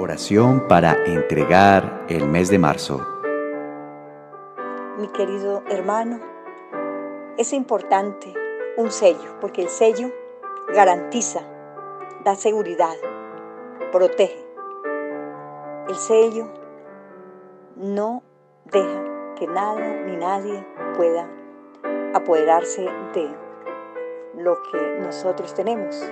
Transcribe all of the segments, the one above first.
Oración para entregar el mes de marzo. Mi querido hermano, es importante un sello, porque el sello garantiza, da seguridad, protege. El sello no deja que nada ni nadie pueda apoderarse de lo que nosotros tenemos.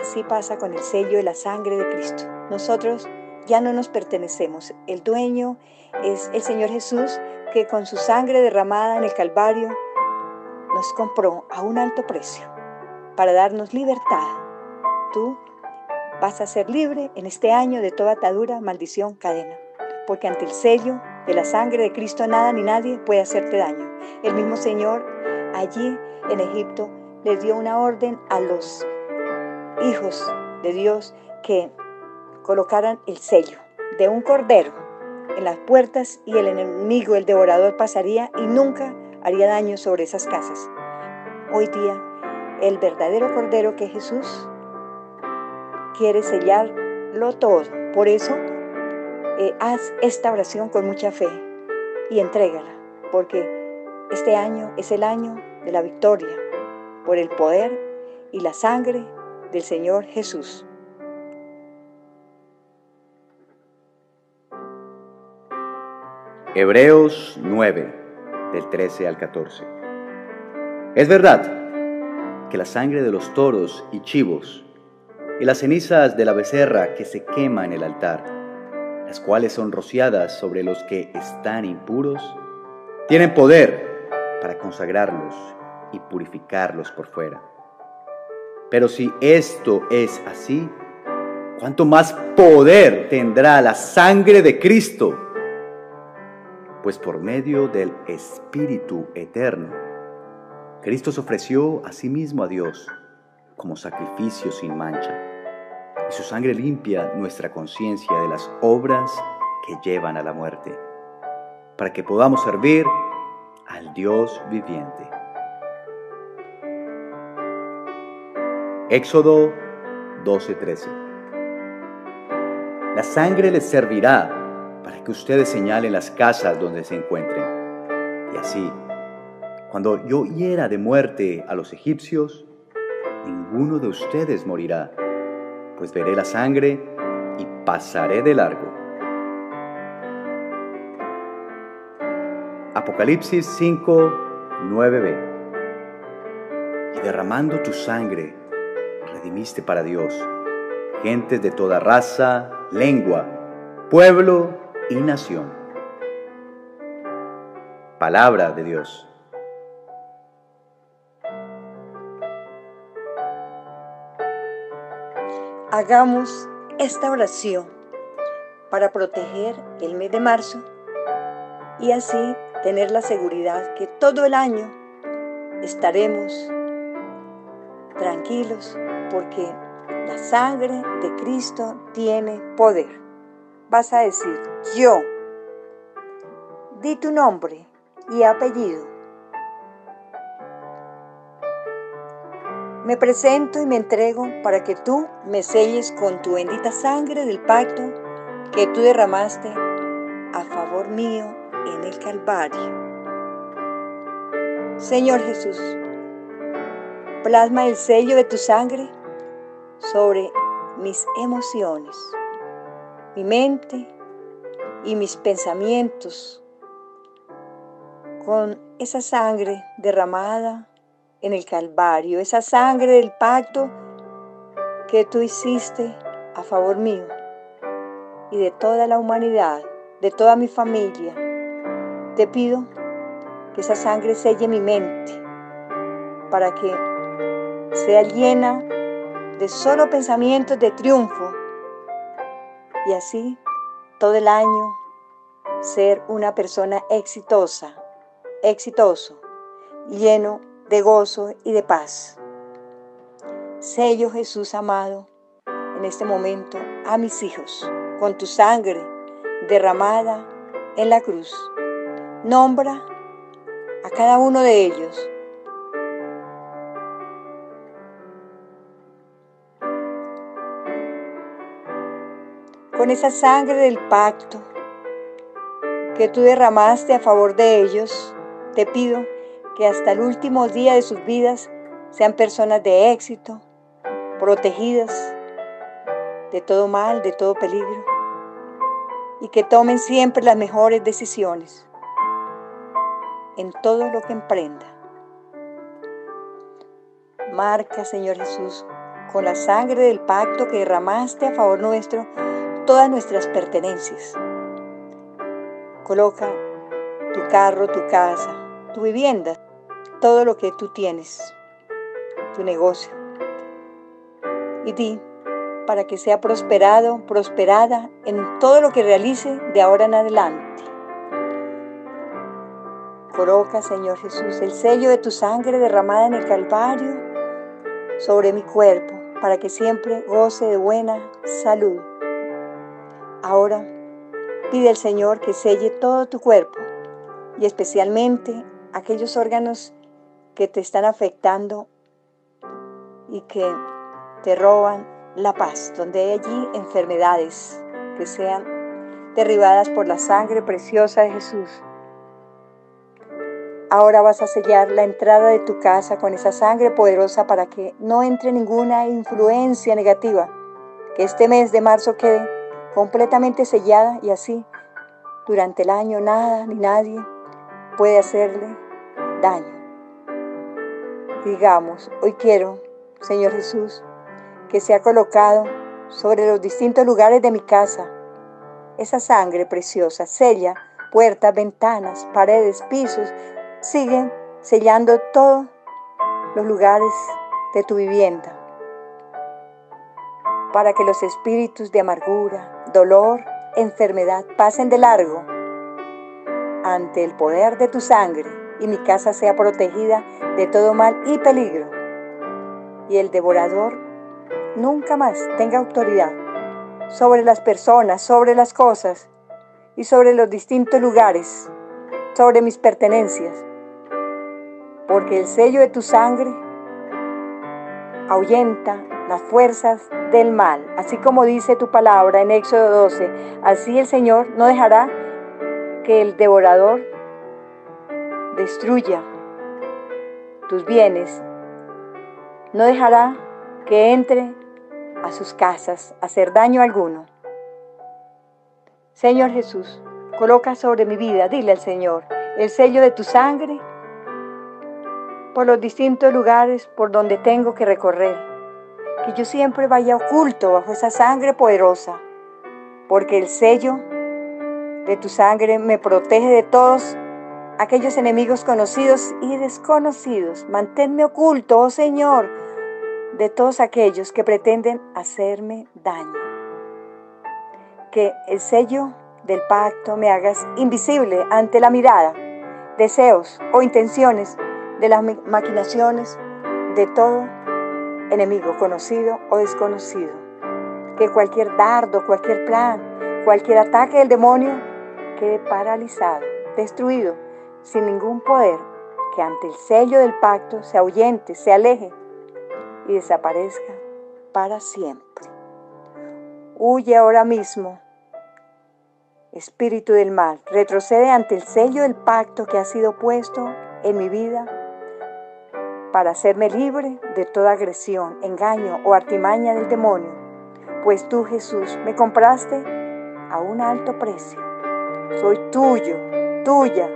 Así pasa con el sello de la sangre de Cristo. Nosotros ya no nos pertenecemos. El dueño es el Señor Jesús que con su sangre derramada en el Calvario nos compró a un alto precio para darnos libertad. Tú vas a ser libre en este año de toda atadura, maldición, cadena. Porque ante el sello de la sangre de Cristo nada ni nadie puede hacerte daño. El mismo Señor allí en Egipto le dio una orden a los hijos de Dios que colocaran el sello de un cordero en las puertas y el enemigo, el devorador, pasaría y nunca haría daño sobre esas casas. Hoy día, el verdadero cordero que Jesús quiere sellarlo todo. Por eso, eh, haz esta oración con mucha fe y entrégala, porque este año es el año de la victoria por el poder y la sangre del Señor Jesús. Hebreos 9, del 13 al 14. Es verdad que la sangre de los toros y chivos y las cenizas de la becerra que se quema en el altar, las cuales son rociadas sobre los que están impuros, tienen poder para consagrarlos y purificarlos por fuera pero si esto es así, ¿cuánto más poder tendrá la sangre de Cristo? Pues por medio del Espíritu Eterno, Cristo se ofreció a sí mismo a Dios como sacrificio sin mancha, y su sangre limpia nuestra conciencia de las obras que llevan a la muerte, para que podamos servir al Dios viviente. Éxodo 12:13. La sangre les servirá para que ustedes señalen las casas donde se encuentren. Y así, cuando yo hiera de muerte a los egipcios, ninguno de ustedes morirá, pues veré la sangre y pasaré de largo. Apocalipsis 5, 9b. Y derramando tu sangre, redimiste para Dios gentes de toda raza, lengua, pueblo y nación. Palabra de Dios. Hagamos esta oración para proteger el mes de marzo y así tener la seguridad que todo el año estaremos tranquilos porque la sangre de Cristo tiene poder. Vas a decir, yo, di tu nombre y apellido. Me presento y me entrego para que tú me selles con tu bendita sangre del pacto que tú derramaste a favor mío en el Calvario. Señor Jesús, plasma el sello de tu sangre sobre mis emociones, mi mente y mis pensamientos con esa sangre derramada en el Calvario, esa sangre del pacto que tú hiciste a favor mío y de toda la humanidad, de toda mi familia. Te pido que esa sangre selle mi mente para que sea llena de solo pensamientos de triunfo y así todo el año ser una persona exitosa, exitoso, lleno de gozo y de paz. Sello Jesús amado en este momento a mis hijos con tu sangre derramada en la cruz. Nombra a cada uno de ellos con esa sangre del pacto que tú derramaste a favor de ellos, te pido que hasta el último día de sus vidas sean personas de éxito, protegidas de todo mal, de todo peligro, y que tomen siempre las mejores decisiones en todo lo que emprenda. Marca, Señor Jesús, con la sangre del pacto que derramaste a favor nuestro, todas nuestras pertenencias. Coloca tu carro, tu casa, tu vivienda, todo lo que tú tienes, tu negocio. Y di para que sea prosperado, prosperada en todo lo que realice de ahora en adelante. Coloca, Señor Jesús, el sello de tu sangre derramada en el Calvario sobre mi cuerpo, para que siempre goce de buena salud. Ahora pide al Señor que selle todo tu cuerpo y especialmente aquellos órganos que te están afectando y que te roban la paz, donde hay allí enfermedades que sean derribadas por la sangre preciosa de Jesús. Ahora vas a sellar la entrada de tu casa con esa sangre poderosa para que no entre ninguna influencia negativa, que este mes de marzo quede completamente sellada y así durante el año nada ni nadie puede hacerle daño. Digamos, hoy quiero, Señor Jesús, que se ha colocado sobre los distintos lugares de mi casa. Esa sangre preciosa sella puertas, ventanas, paredes, pisos, siguen sellando todos los lugares de tu vivienda para que los espíritus de amargura, dolor, enfermedad pasen de largo. Ante el poder de tu sangre y mi casa sea protegida de todo mal y peligro. Y el devorador nunca más tenga autoridad sobre las personas, sobre las cosas y sobre los distintos lugares, sobre mis pertenencias, porque el sello de tu sangre ahuyenta las fuerzas del mal, así como dice tu palabra en Éxodo 12, así el Señor no dejará que el devorador destruya tus bienes, no dejará que entre a sus casas hacer daño alguno. Señor Jesús, coloca sobre mi vida, dile al Señor, el sello de tu sangre por los distintos lugares por donde tengo que recorrer. Que yo siempre vaya oculto bajo esa sangre poderosa, porque el sello de tu sangre me protege de todos aquellos enemigos conocidos y desconocidos. Manténme oculto, oh Señor, de todos aquellos que pretenden hacerme daño. Que el sello del pacto me hagas invisible ante la mirada, deseos o intenciones de las maquinaciones de todo enemigo conocido o desconocido. Que cualquier dardo, cualquier plan, cualquier ataque del demonio quede paralizado, destruido, sin ningún poder, que ante el sello del pacto se ahuyente, se aleje y desaparezca para siempre. Huye ahora mismo, espíritu del mal, retrocede ante el sello del pacto que ha sido puesto en mi vida para hacerme libre de toda agresión, engaño o artimaña del demonio, pues tú Jesús me compraste a un alto precio. Soy tuyo, tuya,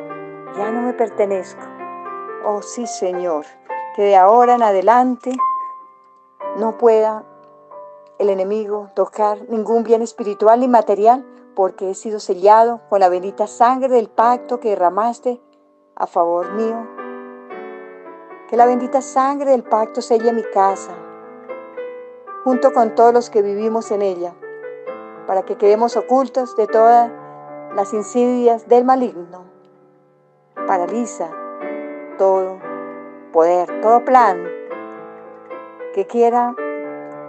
ya no me pertenezco. Oh sí Señor, que de ahora en adelante no pueda el enemigo tocar ningún bien espiritual ni material, porque he sido sellado con la bendita sangre del pacto que derramaste a favor mío. Que la bendita sangre del pacto selle mi casa, junto con todos los que vivimos en ella, para que quedemos ocultos de todas las insidias del maligno. Paraliza todo poder, todo plan que quiera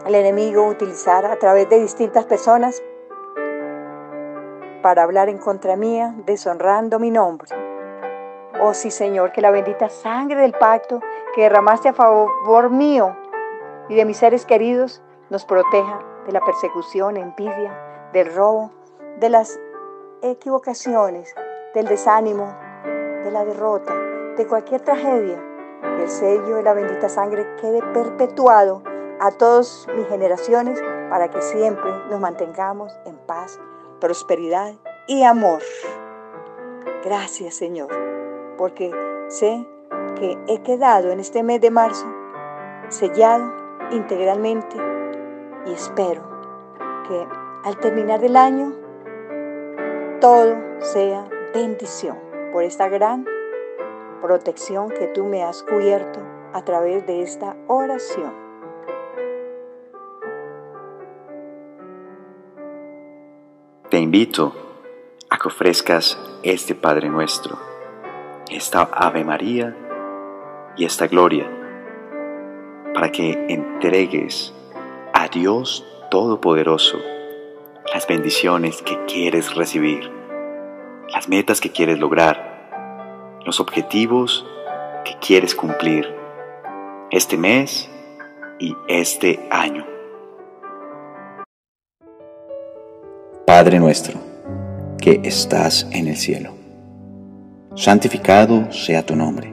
el enemigo utilizar a través de distintas personas para hablar en contra mía, deshonrando mi nombre. Oh sí, Señor, que la bendita sangre del pacto que derramaste a favor mío y de mis seres queridos nos proteja de la persecución, envidia, del robo, de las equivocaciones, del desánimo, de la derrota, de cualquier tragedia, que el sello de la bendita sangre quede perpetuado a todas mis generaciones para que siempre nos mantengamos en paz, prosperidad y amor. Gracias Señor, porque sé que he quedado en este mes de marzo sellado integralmente y espero que al terminar el año todo sea bendición por esta gran protección que tú me has cubierto a través de esta oración. Te invito a que ofrezcas este Padre nuestro, esta Ave María y esta Gloria, para que entregues a Dios Todopoderoso las bendiciones que quieres recibir, las metas que quieres lograr, los objetivos que quieres cumplir este mes y este año. Padre nuestro, que estás en el cielo, santificado sea tu nombre,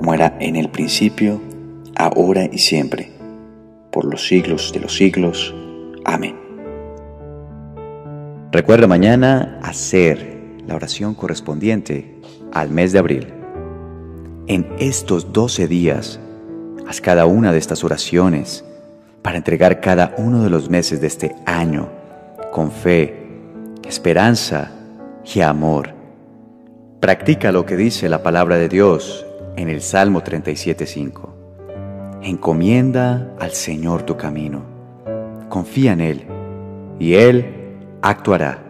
como era en el principio, ahora y siempre, por los siglos de los siglos. Amén. Recuerda mañana hacer la oración correspondiente al mes de abril. En estos 12 días, haz cada una de estas oraciones para entregar cada uno de los meses de este año con fe, esperanza y amor. Practica lo que dice la palabra de Dios en el Salmo 37.5. Encomienda al Señor tu camino. Confía en Él y Él actuará.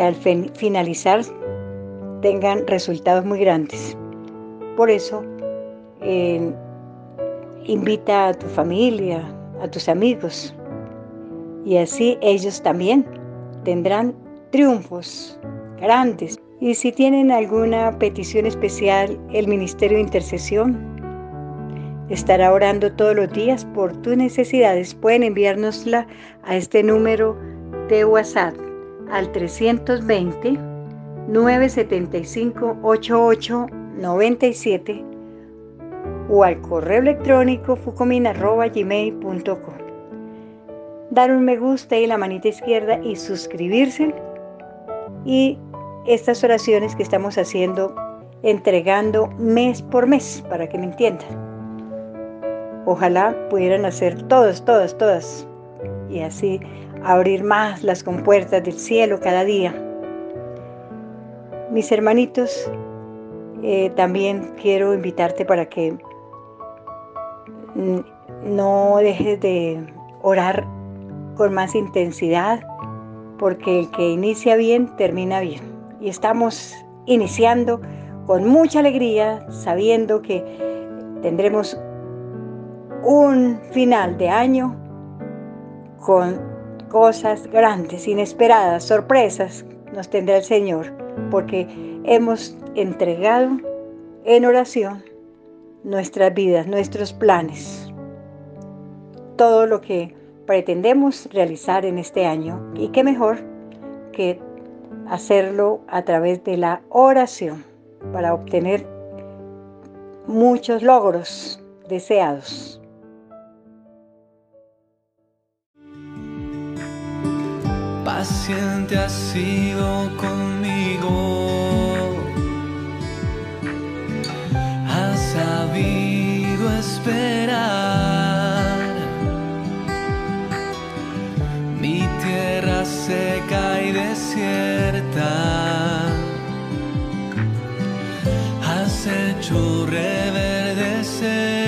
al finalizar tengan resultados muy grandes. Por eso, eh, invita a tu familia, a tus amigos, y así ellos también tendrán triunfos grandes. Y si tienen alguna petición especial, el Ministerio de Intercesión estará orando todos los días por tus necesidades. Pueden enviárnosla a este número de WhatsApp al 320 975 8897 o al correo electrónico fucomin.gmail.com. Dar un me gusta y la manita izquierda y suscribirse. Y estas oraciones que estamos haciendo, entregando mes por mes, para que me entiendan. Ojalá pudieran hacer todos, todas, todas. Y así abrir más las compuertas del cielo cada día. Mis hermanitos, eh, también quiero invitarte para que no dejes de orar con más intensidad, porque el que inicia bien, termina bien. Y estamos iniciando con mucha alegría, sabiendo que tendremos un final de año con cosas grandes, inesperadas, sorpresas nos tendrá el Señor, porque hemos entregado en oración nuestras vidas, nuestros planes, todo lo que pretendemos realizar en este año. Y qué mejor que hacerlo a través de la oración para obtener muchos logros deseados. paciente has sido conmigo. Has sabido esperar. Mi tierra seca y desierta. Has hecho reverdecer.